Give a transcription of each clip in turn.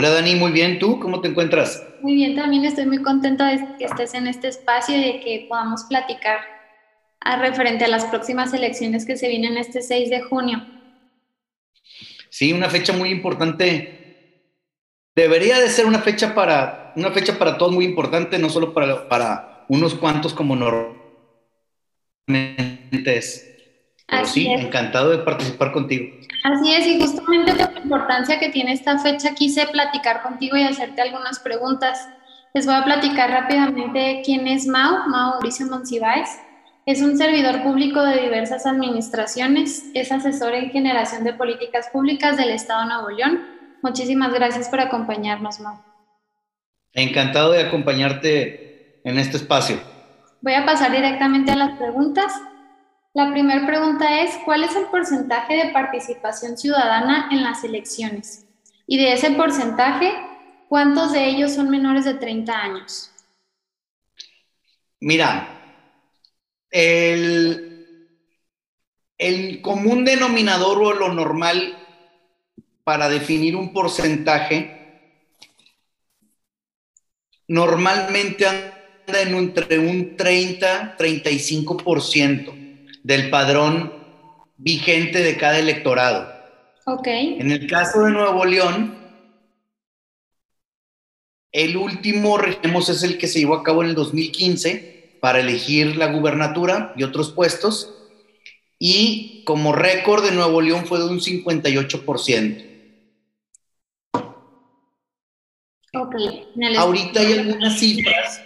Hola Dani, muy bien. ¿Tú cómo te encuentras? Muy bien, también estoy muy contenta de que estés en este espacio y de que podamos platicar a referente a las próximas elecciones que se vienen este 6 de junio. Sí, una fecha muy importante. Debería de ser una fecha para, una fecha para todos muy importante, no solo para, para unos cuantos como normalmente es. Pero sí, encantado de participar contigo. Así es, y justamente por la importancia que tiene esta fecha, quise platicar contigo y hacerte algunas preguntas. Les voy a platicar rápidamente quién es Mao, Mao Mauricio Monsiváis. Es un servidor público de diversas administraciones, es asesor en generación de políticas públicas del Estado de Nuevo León. Muchísimas gracias por acompañarnos, Mao. Encantado de acompañarte en este espacio. Voy a pasar directamente a las preguntas. La primera pregunta es, ¿cuál es el porcentaje de participación ciudadana en las elecciones? Y de ese porcentaje, ¿cuántos de ellos son menores de 30 años? Mira, el, el común denominador o lo normal para definir un porcentaje normalmente anda en entre un 30-35% del padrón vigente de cada electorado. Ok. En el caso de Nuevo León, el último regemos es el que se llevó a cabo en el 2015 para elegir la gubernatura y otros puestos. Y como récord de Nuevo León fue de un 58%. Ok. Ahorita hay algunas cifras,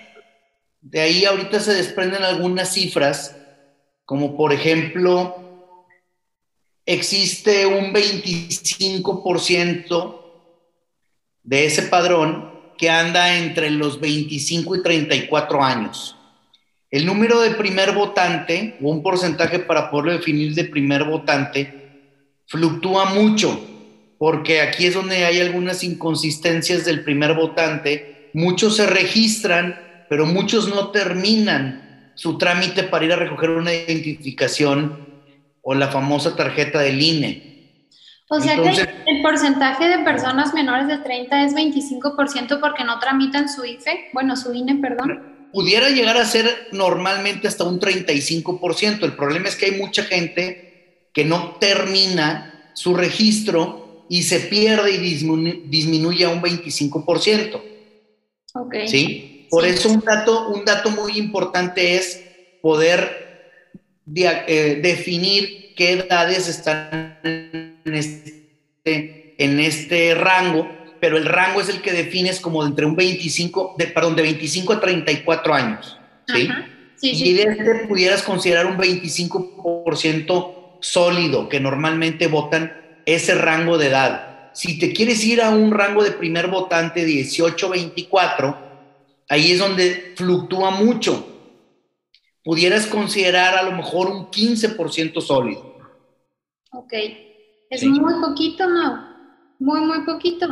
de ahí ahorita se desprenden algunas cifras como por ejemplo, existe un 25% de ese padrón que anda entre los 25 y 34 años. El número de primer votante, o un porcentaje para poderlo definir de primer votante, fluctúa mucho, porque aquí es donde hay algunas inconsistencias del primer votante. Muchos se registran, pero muchos no terminan su trámite para ir a recoger una identificación o la famosa tarjeta del INE. O sea que el porcentaje de personas menores de 30 es 25% porque no tramitan su IFE, bueno, su INE, perdón. Pudiera llegar a ser normalmente hasta un 35%. El problema es que hay mucha gente que no termina su registro y se pierde y disminuye a un 25%. Ok. ¿Sí? Por eso un dato, un dato muy importante es poder eh, definir qué edades están en este, en este rango, pero el rango es el que defines como entre un 25, de, perdón, de 25 a 34 años. ¿sí? y de este pudieras considerar un 25% sólido, que normalmente votan ese rango de edad. Si te quieres ir a un rango de primer votante 18-24, ahí es donde fluctúa mucho. Pudieras considerar a lo mejor un 15% sólido. Ok. Es muy poquito, ¿no? Muy, muy poquito.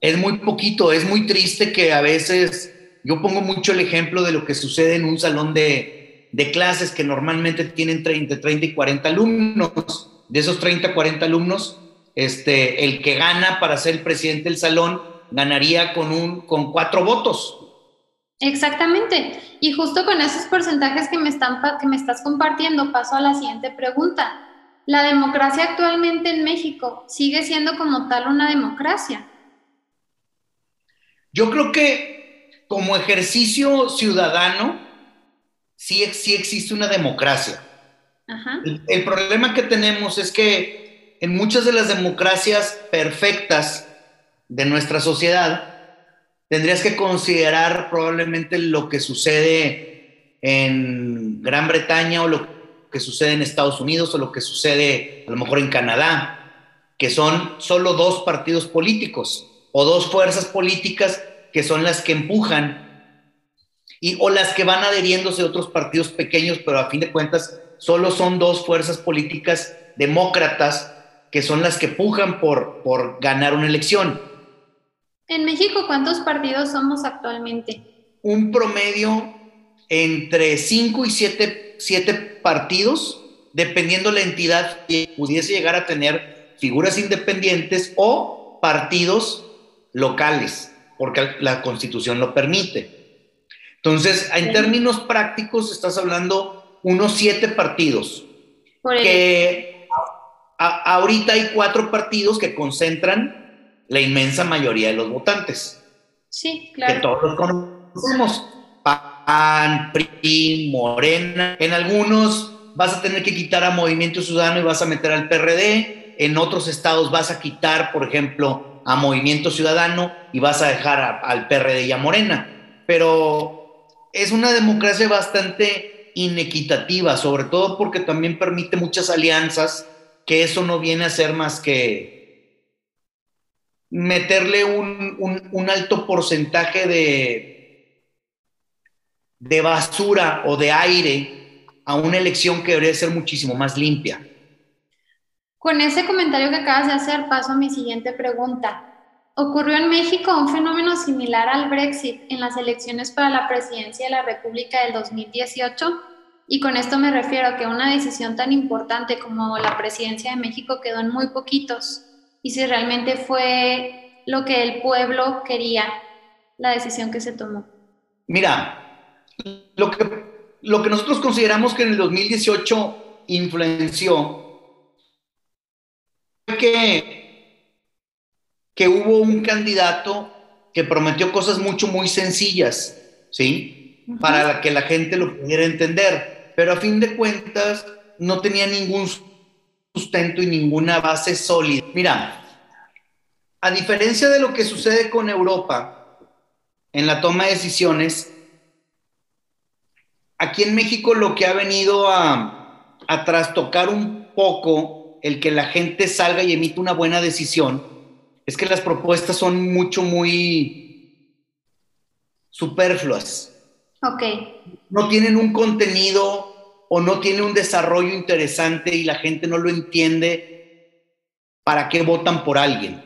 Es muy poquito, es muy triste que a veces, yo pongo mucho el ejemplo de lo que sucede en un salón de, de clases que normalmente tienen 30, 30 y 40 alumnos. De esos 30, 40 alumnos, este, el que gana para ser el presidente del salón ganaría con, un, con cuatro votos. Exactamente. Y justo con esos porcentajes que me, están, que me estás compartiendo, paso a la siguiente pregunta. ¿La democracia actualmente en México sigue siendo como tal una democracia? Yo creo que como ejercicio ciudadano, sí, sí existe una democracia. El, el problema que tenemos es que en muchas de las democracias perfectas de nuestra sociedad, tendrías que considerar probablemente lo que sucede en Gran Bretaña o lo que sucede en Estados Unidos o lo que sucede a lo mejor en Canadá, que son solo dos partidos políticos o dos fuerzas políticas que son las que empujan y o las que van adheriéndose a otros partidos pequeños, pero a fin de cuentas solo son dos fuerzas políticas demócratas que son las que pujan por, por ganar una elección. En México, ¿cuántos partidos somos actualmente? Un promedio entre 5 y 7 partidos, dependiendo la entidad que pudiese llegar a tener figuras independientes o partidos locales, porque la constitución lo permite. Entonces, en términos prácticos, estás hablando unos siete partidos, que ahorita hay cuatro partidos que concentran la inmensa mayoría de los votantes. Sí, claro. Que todos los conocemos. PAN, PRI, Morena. En algunos vas a tener que quitar a Movimiento Ciudadano y vas a meter al PRD. En otros estados vas a quitar, por ejemplo, a Movimiento Ciudadano y vas a dejar al PRD y a Morena. Pero es una democracia bastante inequitativa, sobre todo porque también permite muchas alianzas, que eso no viene a ser más que meterle un, alto porcentaje de, de basura o de aire a una elección que debería ser muchísimo más limpia. Con ese comentario que acabas de hacer, paso a mi siguiente pregunta. Ocurrió en México un fenómeno similar al Brexit en las elecciones para la presidencia de la República del 2018 y con esto me refiero a que una decisión tan importante como la presidencia de México quedó en muy poquitos y si realmente fue lo que el pueblo quería, la decisión que se tomó. Mira, lo que lo que nosotros consideramos que en el 2018 influenció fue que, que hubo un candidato que prometió cosas mucho, muy sencillas, ¿sí? Para que la gente lo pudiera entender, pero a fin de cuentas no tenía ningún sustento y ninguna base sólida. Mira, a diferencia de lo que sucede con Europa en la toma de decisiones, aquí en México lo que ha venido a, a trastocar un poco el que la gente salga y emita una buena decisión es que las propuestas son mucho, muy superfluas. Ok. No tienen un contenido o no tienen un desarrollo interesante y la gente no lo entiende. ¿Para qué votan por alguien?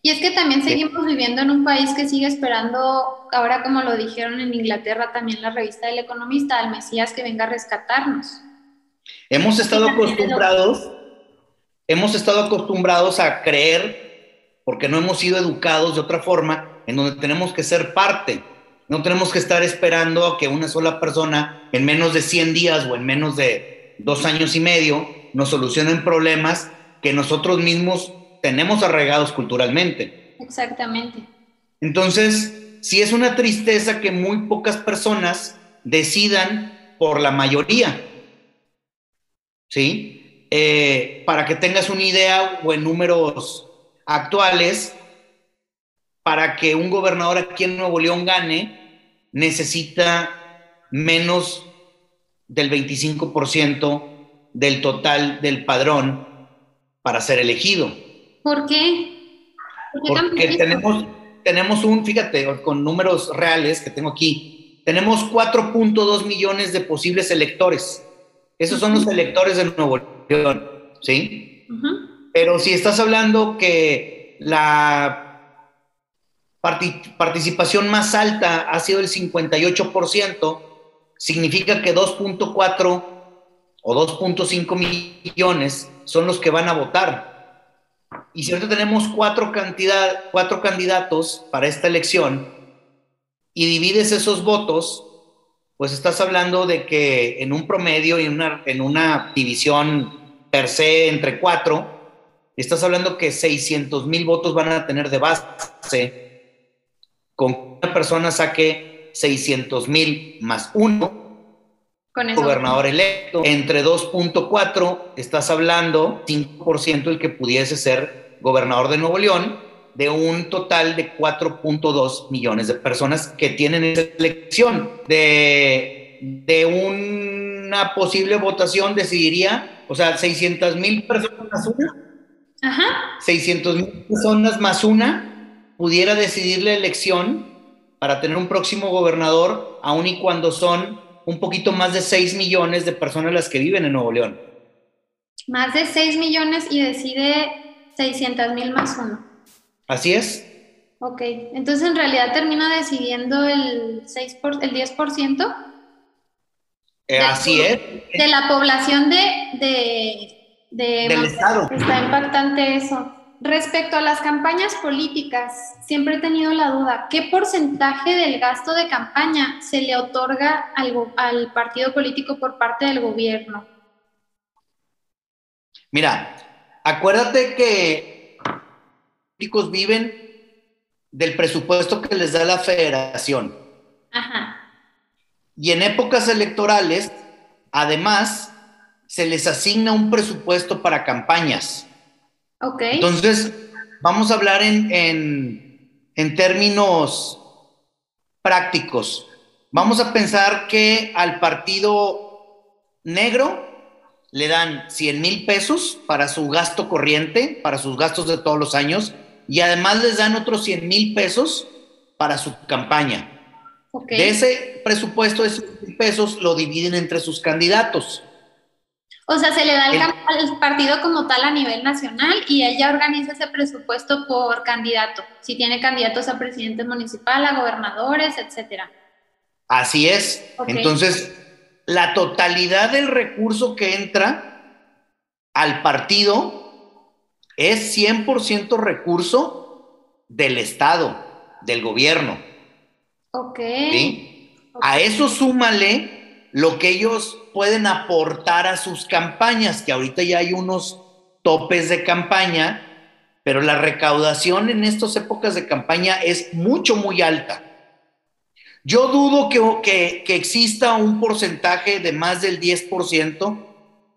Y es que también seguimos viviendo en un país que sigue esperando, ahora como lo dijeron en Inglaterra también la revista del economista, al Mesías que venga a rescatarnos. Hemos estado acostumbrados, hemos estado acostumbrados a creer, porque no hemos sido educados de otra forma, en donde tenemos que ser parte. No tenemos que estar esperando a que una sola persona en menos de 100 días o en menos de dos años y medio nos solucionen problemas que nosotros mismos tenemos arraigados culturalmente. Exactamente. Entonces, si es una tristeza que muy pocas personas decidan por la mayoría. ¿Sí? Eh, para que tengas una idea o en números actuales, para que un gobernador aquí en Nuevo León gane, necesita menos del 25% del total del padrón para ser elegido. ¿Por qué? Porque tenemos, tenemos un, fíjate, con números reales que tengo aquí, tenemos 4.2 millones de posibles electores. Esos son los electores de Nuevo León, ¿sí? Pero si estás hablando que la participación más alta ha sido el 58%, significa que 2.4 o 2.5 millones son los que van a votar. Y si ahorita tenemos cuatro, cantidad, cuatro candidatos para esta elección y divides esos votos, pues estás hablando de que en un promedio y una, en una división per se entre cuatro, estás hablando que 600 mil votos van a tener de base con una persona saque 600 mil más uno, con gobernador electo. Entre 2.4 estás hablando 5% el que pudiese ser gobernador de Nuevo León, de un total de 4.2 millones de personas que tienen esa elección. De, de una posible votación decidiría, o sea, 600 mil personas más una. Ajá. 600 mil personas más una pudiera decidir la elección para tener un próximo gobernador, aun y cuando son un poquito más de 6 millones de personas las que viven en Nuevo León. Más de 6 millones y decide 600 mil más uno. Así es. Ok, entonces en realidad termina decidiendo el, 6 por, el 10%. Eh, así es. De la población de, del Estado. Está impactante eso. Respecto a las campañas políticas, siempre he tenido la duda, ¿qué porcentaje del gasto de campaña se le otorga al, al partido político por parte del gobierno? Mira, acuérdate que los políticos viven del presupuesto que les da la federación. Ajá. Y en épocas electorales, además, se les asigna un presupuesto para campañas. Ok. Entonces, vamos a hablar en, en términos prácticos. Vamos a pensar que al partido negro le dan 100 mil pesos para su gasto corriente, para sus gastos de todos los años, y además les dan otros 100 mil pesos para su campaña. De ese presupuesto de 100 pesos lo dividen entre sus candidatos. O sea, se le da al partido como tal a nivel nacional y ella organiza ese presupuesto por candidato, si tiene candidatos a presidente municipal, a gobernadores, etcétera. Así es. Entonces, la totalidad del recurso que entra al partido es 100% recurso del Estado, del gobierno. Ok. A eso súmale lo que ellos pueden aportar a sus campañas, que ahorita ya hay unos topes de campaña, pero la recaudación en estas épocas de campaña es mucho, muy alta. Yo dudo que, que, exista un porcentaje de más del 10%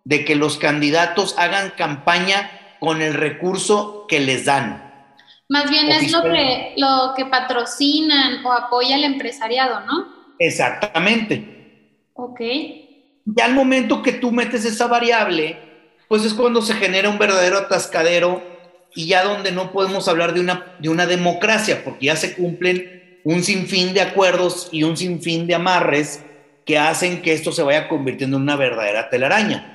de que los candidatos hagan campaña con el recurso que les dan. Más bien es lo que, lo que patrocinan o apoya el empresariado, ¿no? Exactamente. Ok. Ya al momento que tú metes esa variable, pues es cuando se genera un verdadero atascadero y ya donde no podemos hablar de una, de una democracia, porque ya se cumplen un sinfín de acuerdos y un sinfín de amarres que hacen que esto se vaya convirtiendo en una verdadera telaraña.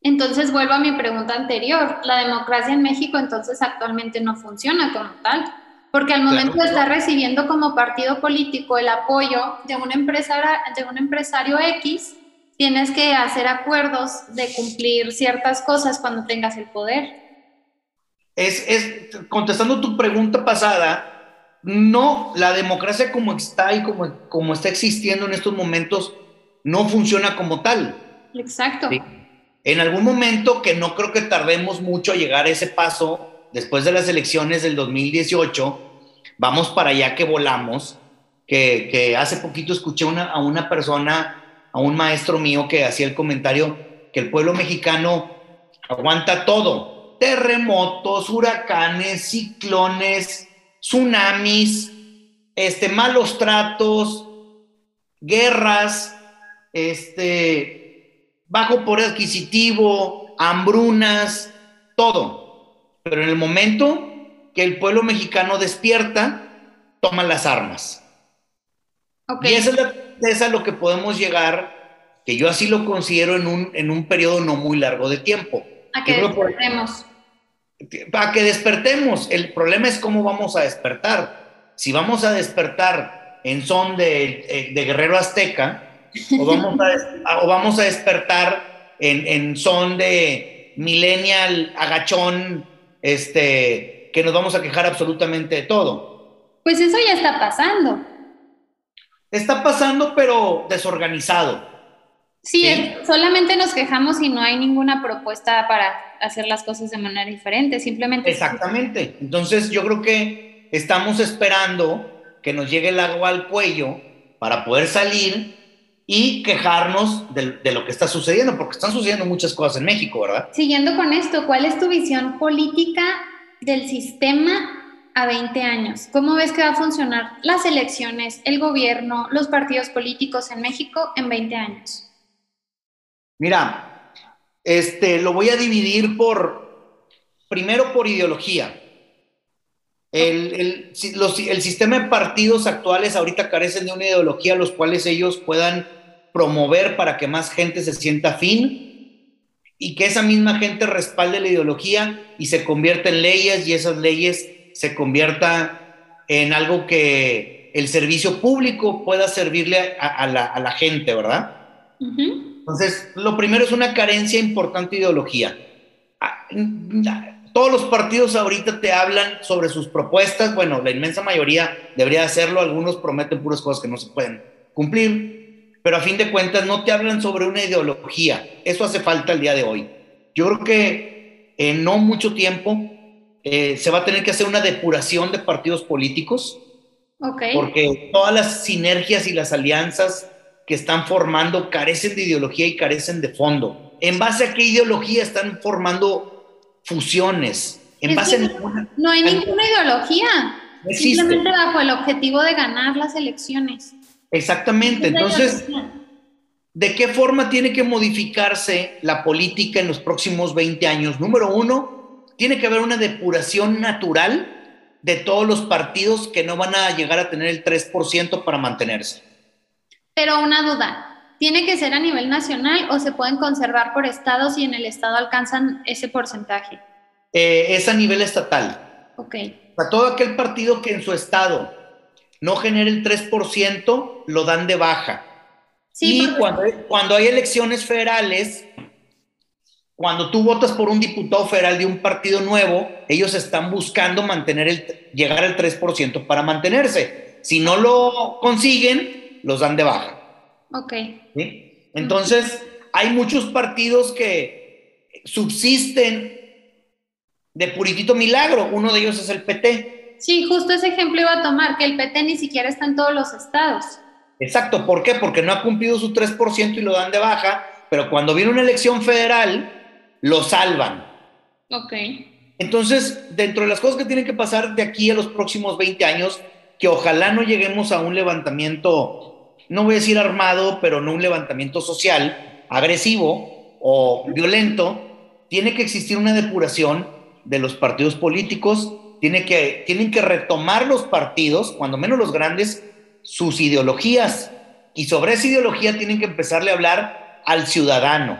Entonces vuelvo a mi pregunta anterior, la democracia en México entonces actualmente no funciona como tal, porque al momento de estar recibiendo como partido político el apoyo de un, empresario, de un empresario X, tienes que hacer acuerdos de cumplir ciertas cosas cuando tengas el poder. Es, es contestando tu pregunta pasada, no, la democracia como está y como, como está existiendo en estos momentos no funciona como tal. Exacto en algún momento, que no creo que tardemos mucho a llegar a ese paso, después de las elecciones del 2018, vamos para allá que volamos, que, hace poquito escuché una, a una persona, a un maestro mío que hacía el comentario que el pueblo mexicano aguanta todo, terremotos, huracanes, ciclones, tsunamis, este, malos tratos, guerras, este, bajo poder adquisitivo, hambrunas, todo. Pero en el momento que el pueblo mexicano despierta, toma las armas. Y eso es, a lo que podemos llegar, que yo así lo considero en un, en un periodo no muy largo de tiempo. A que despertemos. Para que despertemos. El problema es cómo vamos a despertar. Si vamos a despertar en son de, eh, de guerrero azteca, o vamos a, o vamos a despertar en, en, son de millennial agachón, este, que nos vamos a quejar absolutamente de todo. Pues eso ya está pasando. Está pasando, pero desorganizado. Sí, solamente nos quejamos y no hay ninguna propuesta para hacer las cosas de manera diferente, simplemente. Exactamente. Entonces yo creo que estamos esperando que nos llegue el agua al cuello para poder salir y quejarnos de, lo que está sucediendo, porque están sucediendo muchas cosas en México, ¿verdad? Siguiendo con esto, ¿cuál es tu visión política del sistema a 20 años? ¿Cómo ves que va a funcionar las elecciones, el gobierno, los partidos políticos en México en 20 años? Mira, este, lo voy a dividir por, primero por ideología. El, el, el, sistema de partidos actuales ahorita carecen de una ideología los cuales ellos puedan promover para que más gente se sienta afín y que esa misma gente respalde la ideología y se convierta en leyes y esas leyes se convierta en algo que el servicio público pueda servirle a, la, a la, gente, ¿verdad? Entonces, lo primero es una carencia importante de ideología. Ah, todos los partidos ahorita te hablan sobre sus propuestas, bueno, la inmensa mayoría debería hacerlo, algunos prometen puras cosas que no se pueden cumplir, pero a fin de cuentas no te hablan sobre una ideología. Eso hace falta el día de hoy. Yo creo que en no mucho tiempo eh, se va a tener que hacer una depuración de partidos políticos, porque todas las sinergias y las alianzas que están formando carecen de ideología y carecen de fondo. ¿En base a qué ideología están formando fusiones? En base no, hay ninguna ideología. Simplemente bajo el objetivo de ganar las elecciones. Exactamente. Entonces, ¿de qué forma tiene que modificarse la política en los próximos 20 años? Número uno, tiene que haber una depuración natural de todos los partidos que no van a llegar a tener el 3% para mantenerse. Pero una duda, ¿tiene que ser a nivel nacional o se pueden conservar por estados y en el estado alcanzan ese porcentaje? Eh, es a nivel estatal. Ok. A todo aquel partido que en su estado no genere el 3%, lo dan de baja. Sí, y cuando, cuando hay elecciones federales, cuando tú votas por un diputado federal de un partido nuevo, ellos están buscando mantener el, llegar al 3% para mantenerse. Si no lo consiguen, los dan de baja. Ok. Entonces, hay muchos partidos que subsisten de puritito milagro. Uno de ellos es el PT. Sí, justo ese ejemplo iba a tomar, que el PT ni siquiera está en todos los estados. Exacto, ¿por qué? Porque no ha cumplido su 3% y lo dan de baja, pero cuando viene una elección federal, lo salvan. Ok. Entonces, dentro de las cosas que tienen que pasar de aquí a los próximos 20 años, que ojalá no lleguemos a un levantamiento no voy a decir armado, pero no un levantamiento social agresivo o violento, tiene que existir una depuración de los partidos políticos, tiene que, tienen que retomar los partidos, cuando menos los grandes, sus ideologías. Y sobre esa ideología tienen que empezarle a hablar al ciudadano,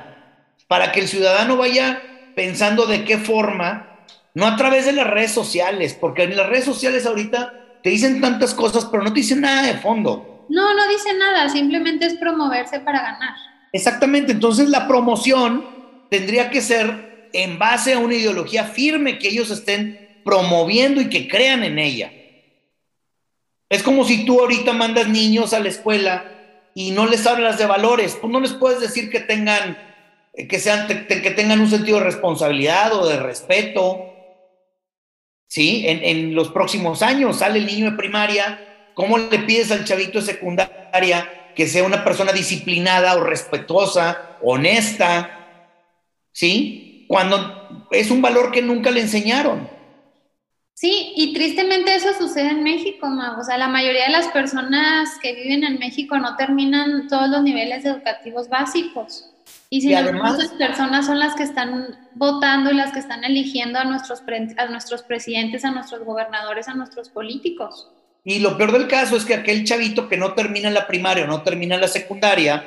para que el ciudadano vaya pensando de qué forma, no a través de las redes sociales, porque en las redes sociales ahorita te dicen tantas cosas, pero no te dicen nada de fondo. No, no dice nada, simplemente es promoverse para ganar. Exactamente, entonces la promoción tendría que ser en base a una ideología firme que ellos estén promoviendo y que crean en ella. Es como si tú ahorita mandas niños a la escuela y no les hablas de valores, pues no les puedes decir que tengan que sean que tengan un sentido de responsabilidad o de respeto. ¿Sí? En, en los próximos años sale el niño de primaria ¿Cómo le pides al chavito de secundaria que sea una persona disciplinada o respetuosa, honesta? ¿Sí? Cuando es un valor que nunca le enseñaron. Sí, y tristemente eso sucede en México, Mau. O sea, la mayoría de las personas que viven en México no terminan todos los niveles educativos básicos. Y sin embargo, esas personas son las que están votando y las que están eligiendo a nuestros, a nuestros presidentes, a nuestros gobernadores, a nuestros políticos. Y lo peor del caso es que aquel chavito que no termina la primaria o no termina la secundaria,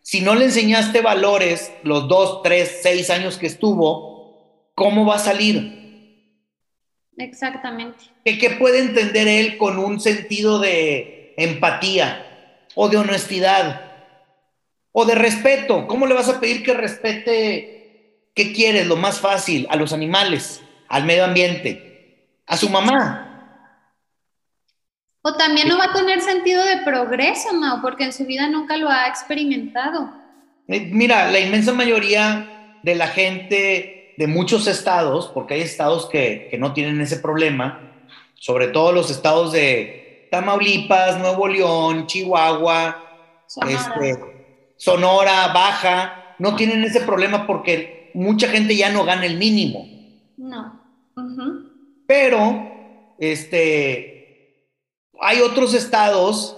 si no le enseñaste valores los dos, tres, seis años que estuvo, ¿cómo va a salir? Exactamente. ¿Qué, qué puede entender él con un sentido de empatía o de honestidad o de respeto? ¿Cómo le vas a pedir que respete, qué quieres, lo más fácil, a los animales, al medio ambiente, a su mamá? O también no va a tener sentido de progreso, Mao, porque en su vida nunca lo ha experimentado. Eh, mira, la inmensa mayoría de la gente de muchos estados, porque hay estados que, no tienen ese problema, sobre todo los estados de Tamaulipas, Nuevo León, Chihuahua, Sonora, este, Sonora Baja, no tienen ese problema porque mucha gente ya no gana el mínimo. No. Pero, este, hay otros estados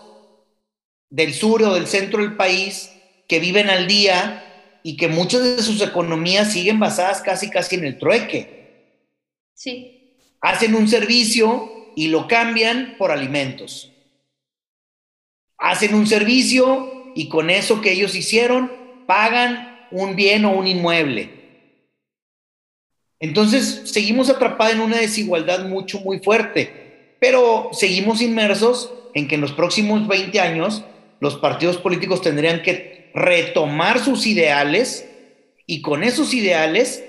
del sur o del centro del país que viven al día y que muchas de sus economías siguen basadas casi casi en el trueque. Sí. Hacen un servicio y lo cambian por alimentos. Hacen un servicio y con eso que ellos hicieron pagan un bien o un inmueble. Entonces seguimos atrapados en una desigualdad mucho, muy fuerte pero seguimos inmersos en que en los próximos 20 años los partidos políticos tendrían que retomar sus ideales y con esos ideales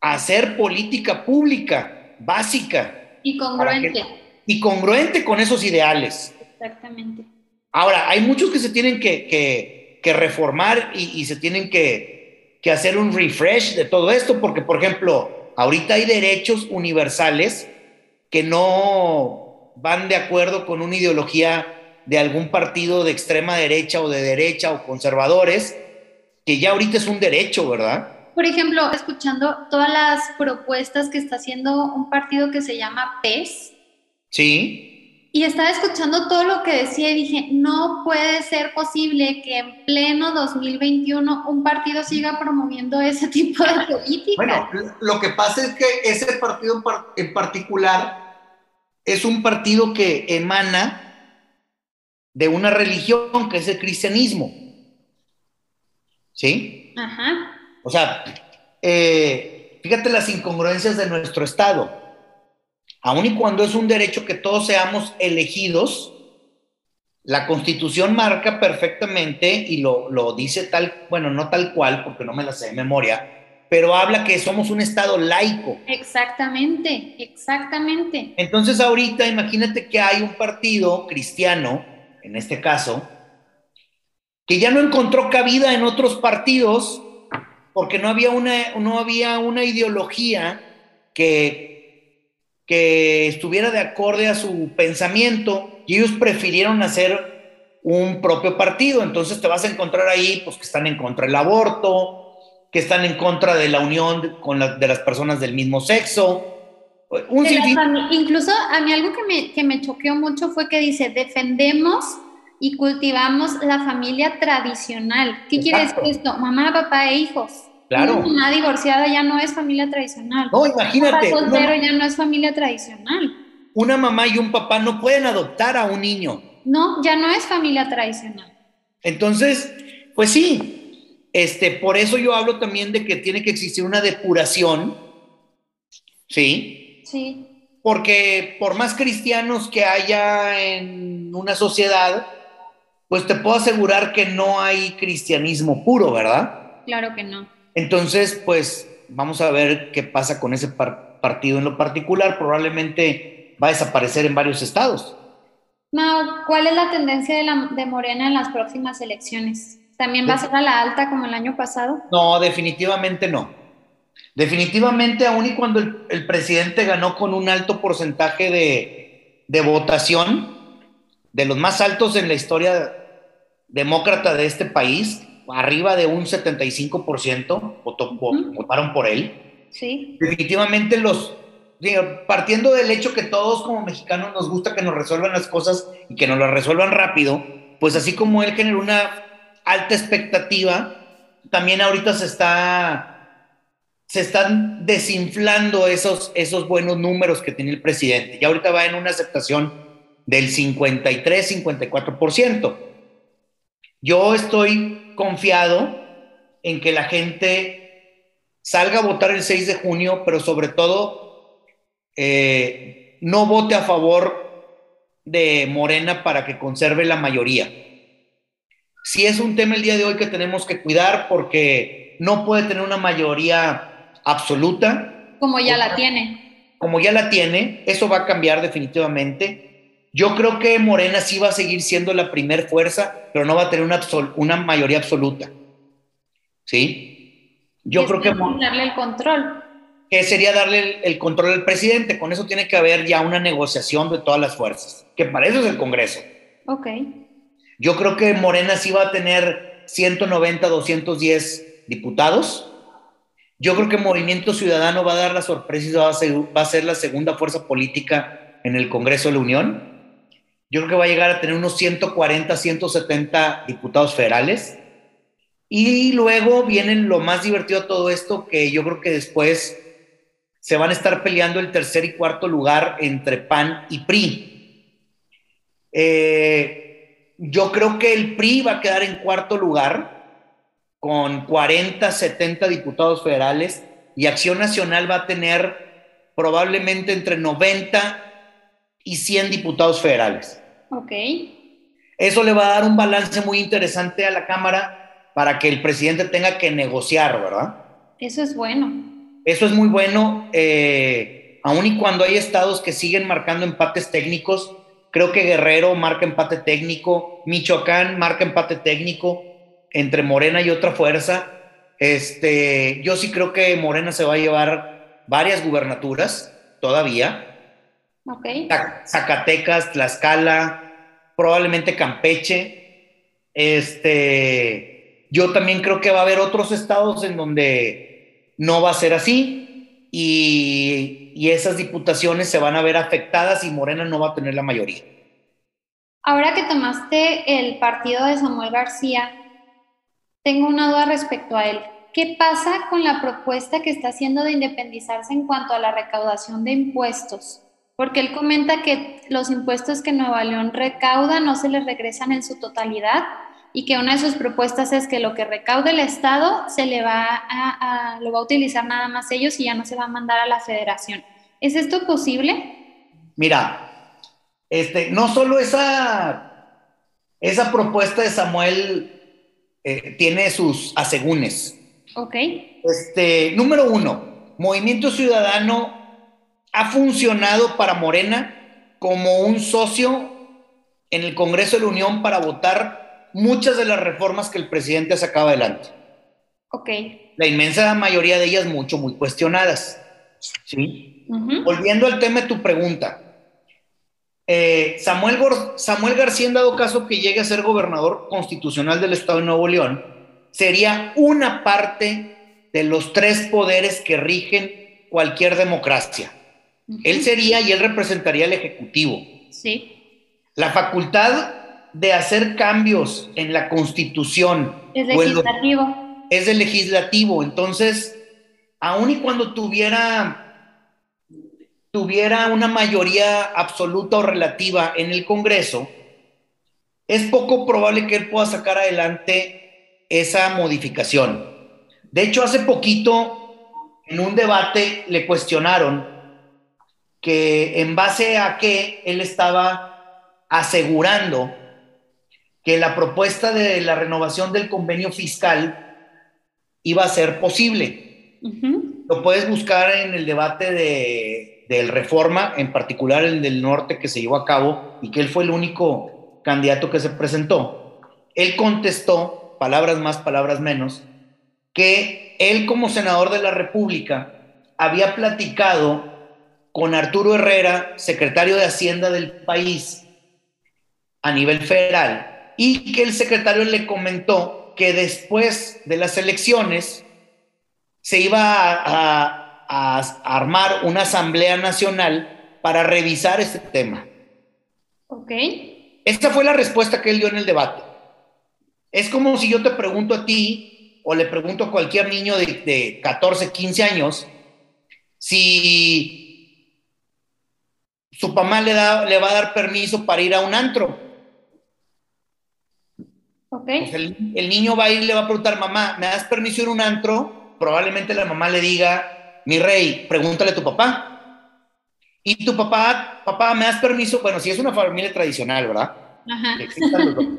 hacer política pública básica. Y congruente. y congruente con esos ideales. Exactamente. Ahora, hay muchos que se tienen que, reformar y, se tienen que, que hacer un refresh de todo esto, porque, por ejemplo, ahorita hay derechos universales que no van de acuerdo con una ideología de algún partido de extrema derecha o de derecha o conservadores, que ya ahorita es un derecho, ¿verdad? por ejemplo, escuchando todas las propuestas que está haciendo un partido que se llama PES. Sí. Y estaba escuchando todo lo que decía y dije, no puede ser posible que en pleno 2021 un partido siga promoviendo ese tipo de política. Bueno, lo que pasa es que ese partido en particular es un partido que emana de una religión que es el cristianismo. ¿Sí? Ajá. O sea, eh, fíjate las incongruencias de nuestro Estado. Aun y cuando es un derecho que todos seamos elegidos, la Constitución marca perfectamente y lo, lo dice tal, bueno, no tal cual, porque no me la sé de memoria, pero habla que somos un Estado laico. Exactamente, exactamente. Entonces ahorita imagínate que hay un partido cristiano, en este caso, que ya no encontró cabida en otros partidos porque no había una, no había una ideología que, que estuviera de acorde a su pensamiento y ellos prefirieron hacer un propio partido. Entonces te vas a encontrar ahí pues, que están en contra del aborto, que están en contra de la unión con de las personas del mismo sexo. Un incluso a mí algo que me, que me choqueó mucho fue que dice, defendemos y cultivamos la familia tradicional. ¿Qué quiere decir esto? Mamá, papá e hijos. Claro. Una mamá divorciada ya no es familia tradicional. No, imagínate. Un soltero ya no es familia tradicional. Una mamá y un papá no pueden adoptar a un niño. No, ya no es familia tradicional. Entonces, pues sí, este, por eso yo hablo también de que tiene que existir una depuración, ¿sí? Sí. Porque por más cristianos que haya en una sociedad, pues te puedo asegurar que no hay cristianismo puro, ¿verdad? Claro que no. Entonces, pues vamos a ver qué pasa con ese partido en lo particular. Probablemente va a desaparecer en varios estados. Mau, ¿cuál es la tendencia de, Morena en las próximas elecciones? ¿También va a ser a la alta como el año pasado? No, definitivamente no. Definitivamente, aun y cuando el, presidente ganó con un alto porcentaje de, de, votación, de los más altos en la historia demócrata de este país, arriba de un 75% votaron por él. Sí. Definitivamente los, partiendo del hecho que todos como mexicanos nos gusta que nos resuelvan las cosas y que nos las resuelvan rápido, pues así como él generó una alta expectativa, también ahorita se está se están desinflando esos, esos buenos números que tiene el presidente. Y ahorita va en una aceptación del 53, 54%. Yo estoy confiado en que la gente salga a votar el 6 de junio, pero sobre todo eh, no vote a favor de Morena para que conserve la mayoría. Sí es un tema el día de hoy que tenemos que cuidar porque no puede tener una mayoría absoluta. Como ya la tiene. Como ya la tiene, eso va a cambiar definitivamente yo creo que Morena sí va a seguir siendo la primer fuerza, pero no va a tener una, una mayoría absoluta. ¿Sí? Yo creo que... Darle el control. Que sería darle el, control al presidente. Con eso tiene que haber ya una negociación de todas las fuerzas, que para eso es el Congreso. Ok. Yo creo que Morena sí va a tener 190, 210 diputados. Yo creo que Movimiento Ciudadano va a dar la sorpresa y va a ser, va a ser la segunda fuerza política en el Congreso de la Unión yo creo que va a llegar a tener unos 140, 170 diputados federales. Y luego vienen lo más divertido de todo esto, que yo creo que después se van a estar peleando el tercer y cuarto lugar entre PAN y PRI. Eh, yo creo que el PRI va a quedar en cuarto lugar con 40, 70 diputados federales y Acción Nacional va a tener probablemente entre 90 y 100 diputados federales. Ok. Eso le va a dar un balance muy interesante a la Cámara para que el presidente tenga que negociar, ¿verdad? Eso es bueno. Eso es muy bueno, eh, aun y cuando hay estados que siguen marcando empates técnicos, creo que Guerrero marca empate técnico, Michoacán marca empate técnico entre Morena y otra fuerza. Este, yo sí creo que Morena se va a llevar varias gubernaturas todavía. Okay. Zacatecas, Tlaxcala, probablemente Campeche. Este, yo también creo que va a haber otros estados en donde no va a ser así y, y esas diputaciones se van a ver afectadas y Morena no va a tener la mayoría. Ahora que tomaste el partido de Samuel García, tengo una duda respecto a él. ¿Qué pasa con la propuesta que está haciendo de independizarse en cuanto a la recaudación de impuestos? porque él comenta que los impuestos que Nueva León recauda no se les regresan en su totalidad y que una de sus propuestas es que lo que recaude el Estado se le va a, lo va a utilizar nada más ellos y ya no se va a mandar a la federación. ¿Es esto posible? Mira, este, no solo esa, esa propuesta de Samuel eh, tiene sus asegúnes. Ok. Este, número uno, Movimiento Ciudadano ha funcionado para Morena como un socio en el Congreso de la Unión para votar muchas de las reformas que el presidente ha sacado adelante. Ok. La inmensa mayoría de ellas mucho, muy cuestionadas. ¿Sí? Volviendo al tema de tu pregunta. Eh, Samuel, Samuel García, en dado caso que llegue a ser gobernador constitucional del Estado de Nuevo León, sería una parte de los tres poderes que rigen cualquier democracia. Él sería y él representaría el Ejecutivo. Sí. La facultad de hacer cambios en la Constitución. Es legislativo. es el legislativo. Entonces, aun y cuando tuviera, tuviera una mayoría absoluta o relativa en el Congreso, es poco probable que él pueda sacar adelante esa modificación. De hecho, hace poquito, en un debate, le cuestionaron que en base a que él estaba asegurando que la propuesta de la renovación del convenio fiscal iba a ser posible. Lo puedes buscar en el debate de, del Reforma, en particular el del norte que se llevó a cabo y que él fue el único candidato que se presentó. Él contestó, palabras más, palabras menos, que él como senador de la República había platicado con Arturo Herrera, secretario de Hacienda del país a nivel federal, y que el secretario le comentó que después de las elecciones se iba a, armar una asamblea nacional para revisar este tema. Ok. Esta fue la respuesta que él dio en el debate. Es como si yo te pregunto a ti o le pregunto a cualquier niño de, de 14, 15 años si su mamá le, da, le va a dar permiso para ir a un antro. Ok. Pues el, niño va a ir y le va a preguntar, mamá, ¿me das permiso ir a un antro? Probablemente la mamá le diga, mi rey, pregúntale a tu papá. Y tu papá, papá, ¿me das permiso? Bueno, si es una familia tradicional, ¿verdad? Ajá.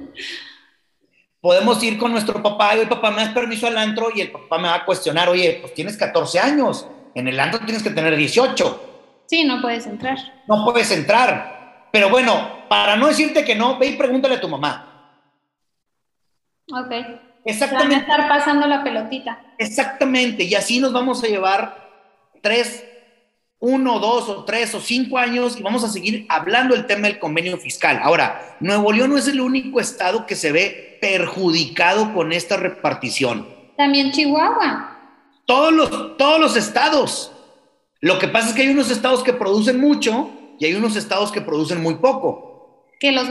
Podemos ir con nuestro papá y, oye, papá, ¿me das permiso al antro? Y el papá me va a cuestionar, oye, pues tienes 14 años, en el antro tienes que tener 18. Sí, no puedes entrar. No puedes entrar. Pero bueno, para no decirte que no, ve y pregúntale a tu mamá. Ok. Exactamente. Van a estar pasando la pelotita. Exactamente. Y así nos vamos a llevar tres, uno, dos o tres o cinco años y vamos a seguir hablando del tema del convenio fiscal. Ahora, Nuevo León no es el único estado que se ve perjudicado con esta repartición. También Chihuahua. Todos los, todos los estados. Lo que pasa es que hay unos estados que producen mucho y hay unos estados que producen muy poco. Que los,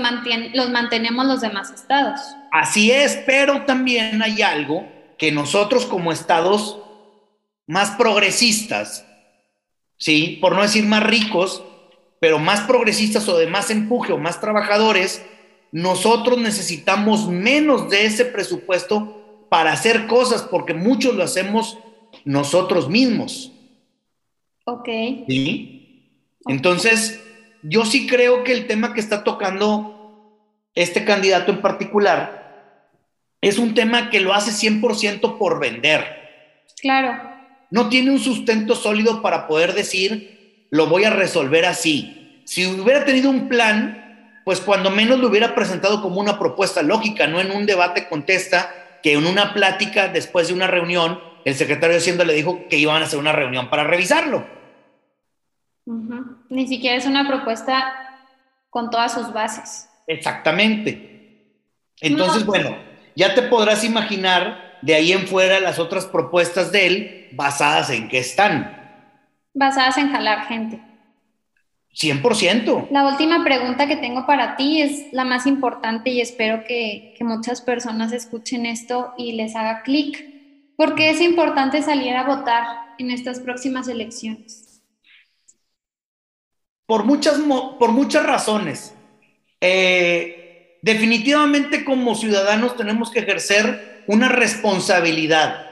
los mantenemos los demás estados. Así es, pero también hay algo que nosotros como estados más progresistas, ¿sí? Por no decir más ricos, pero más progresistas o de más empuje o más trabajadores, nosotros necesitamos menos de ese presupuesto para hacer cosas, porque muchos lo hacemos nosotros mismos. Ok. ¿Sí? Entonces, yo sí creo que el tema que está tocando este candidato en particular, es un tema que lo hace 100% por vender. Claro. No tiene un sustento sólido para poder decir, lo voy a resolver así. Si hubiera tenido un plan, pues cuando menos lo hubiera presentado como una propuesta lógica, no en un debate contesta, que en una plática después de una reunión, el secretario de Hacienda le dijo que iban a hacer una reunión para revisarlo. Ni siquiera es una propuesta con todas sus bases. Exactamente. Entonces, bueno, ya te podrás imaginar de ahí en fuera las otras propuestas de él basadas en qué están. Basadas en jalar gente. 100%. La última pregunta que tengo para ti es la más importante y espero que, que muchas personas escuchen esto y les haga clic. ¿Por qué es importante salir a votar en estas próximas elecciones? por muchas, por muchas razones. Eh, definitivamente como ciudadanos tenemos que ejercer una responsabilidad.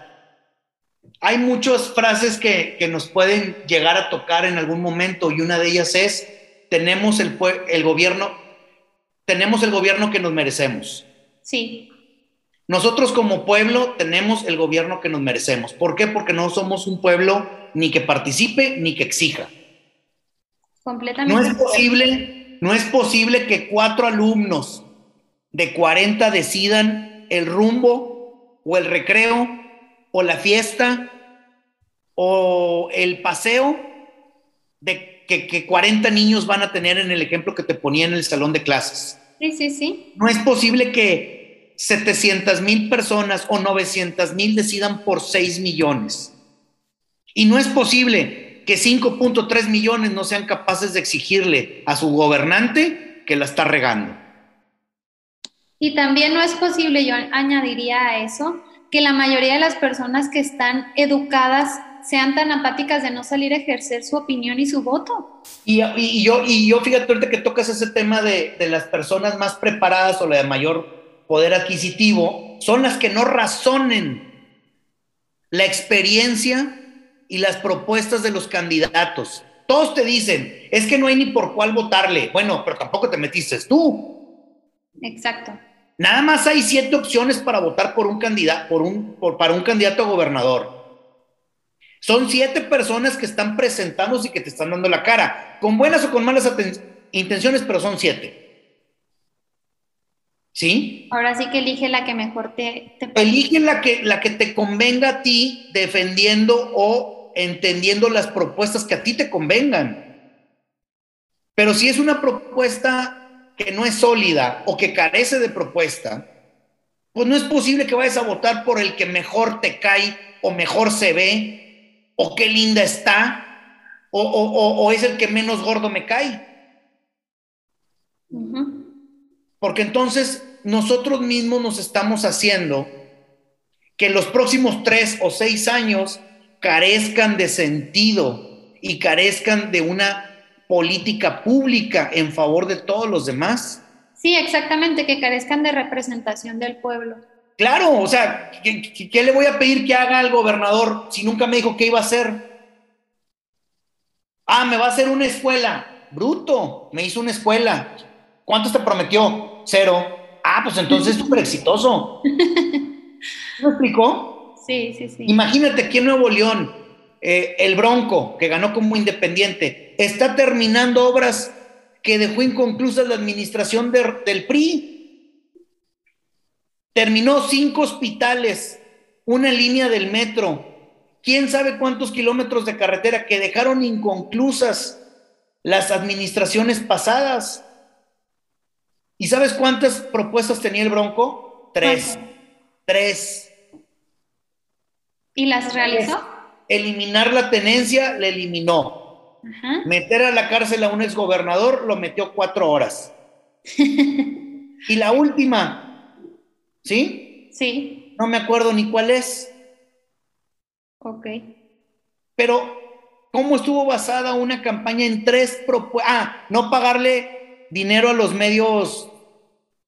Hay muchas frases que, nos pueden llegar a tocar en algún momento y una de ellas es, tenemos el, el gobierno, tenemos el gobierno que nos merecemos. Sí. Nosotros como pueblo tenemos el gobierno que nos merecemos. ¿Por qué? Porque no somos un pueblo ni que participe ni que exija. Completamente. No es posible, no es posible que cuatro alumnos de 40 decidan el rumbo o el recreo o la fiesta o el paseo de que, que 40 niños van a tener en el ejemplo que te ponía en el salón de clases. Sí, sí, sí. No es posible que 700 mil personas o 900 mil decidan por 6 millones. Y no es posible que 5.3 millones no sean capaces de exigirle a su gobernante que la está regando. Y también no es posible, yo añadiría a eso, que la mayoría de las personas que están educadas sean tan apáticas de no salir a ejercer su opinión y su voto. Y, yo, y yo, fíjate ahorita que tocas ese tema de, de las personas más preparadas o la de mayor poder adquisitivo, son las que no razonen la experiencia y las propuestas de los candidatos. Todos te dicen, es que no hay ni por cuál votarle. Bueno, pero tampoco te metiste tú. Exacto. Nada más hay siete opciones para votar por un candidato, por un, por, para un candidato a gobernador. Son siete personas que están presentándose y que te están dando la cara, con buenas o con malas intenciones, pero son siete. ¿Sí? Ahora sí que elige la que mejor te... te... Elige la que, la que te convenga a ti defendiendo o entendiendo las propuestas que a ti te convengan. Pero si es una propuesta que no es sólida o que carece de propuesta, pues no es posible que vayas a votar por el que mejor te cae o mejor se ve o qué linda está o, o, es el que menos gordo me cae. Porque entonces nosotros mismos nos estamos haciendo que los próximos tres o seis años carezcan de sentido y carezcan de una política pública en favor de todos los demás. Sí, exactamente, que carezcan de representación del pueblo. Claro, o sea, ¿qué, le voy a pedir que haga al gobernador si nunca me dijo qué iba a hacer? Ah, me va a hacer una escuela. Bruto, me hizo una escuela. ¿Cuántos te prometió? Cero. Ah, pues entonces es súper exitoso. ¿Me explicó? Sí, sí, sí. Imagínate que en Nuevo León, eh, el Bronco, que ganó como independiente, está terminando obras que dejó inconclusas la administración del PRI. Terminó cinco hospitales, una línea del metro, quién sabe cuántos kilómetros de carretera que dejaron inconclusas las administraciones pasadas. ¿Y sabes cuántas propuestas tenía el Bronco? Tres. Tres. ¿Y las realizó? Eliminar la tenencia, le eliminó. Meter a la cárcel a un exgobernador, lo metió cuatro horas. y la última, ¿sí? Sí. No me acuerdo ni cuál es. Ok. Pero, ¿cómo estuvo basada una campaña en tres propuestas? Ah, no pagarle dinero a los medios,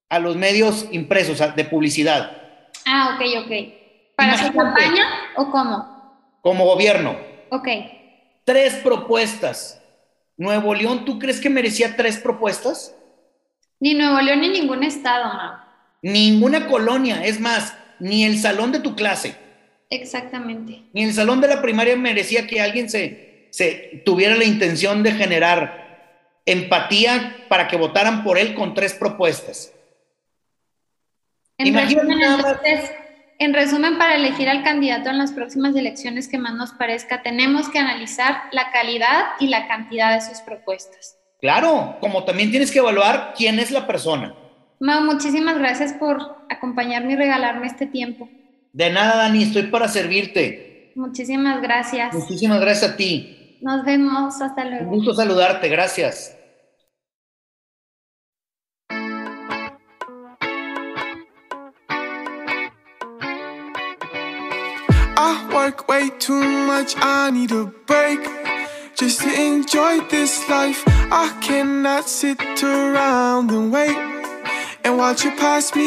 a los medios impresos, de publicidad. Ah, ok, ok. ¿Para su campaña o cómo? Como gobierno. Ok. Tres propuestas. Nuevo León, ¿tú crees que merecía tres propuestas? Ni Nuevo León ni ningún estado, Mau. Ninguna colonia, es más, ni el salón de tu clase. Exactamente. Ni el salón de la primaria merecía que alguien se, se tuviera la intención de generar empatía para que votaran por él con tres propuestas. En resumen, entonces, en resumen, para elegir al candidato en las próximas elecciones que más nos parezca, tenemos que analizar la calidad y la cantidad de sus propuestas. Claro, como también tienes que evaluar quién es la persona. Mau, muchísimas gracias por acompañarme y regalarme este tiempo. De nada, Dani, estoy para servirte. Muchísimas gracias. Muchísimas gracias a ti. Nos vemos, hasta luego. Un gusto saludarte, gracias. I work way too much, I need a break just to enjoy this life. I cannot sit around and wait and watch you pass me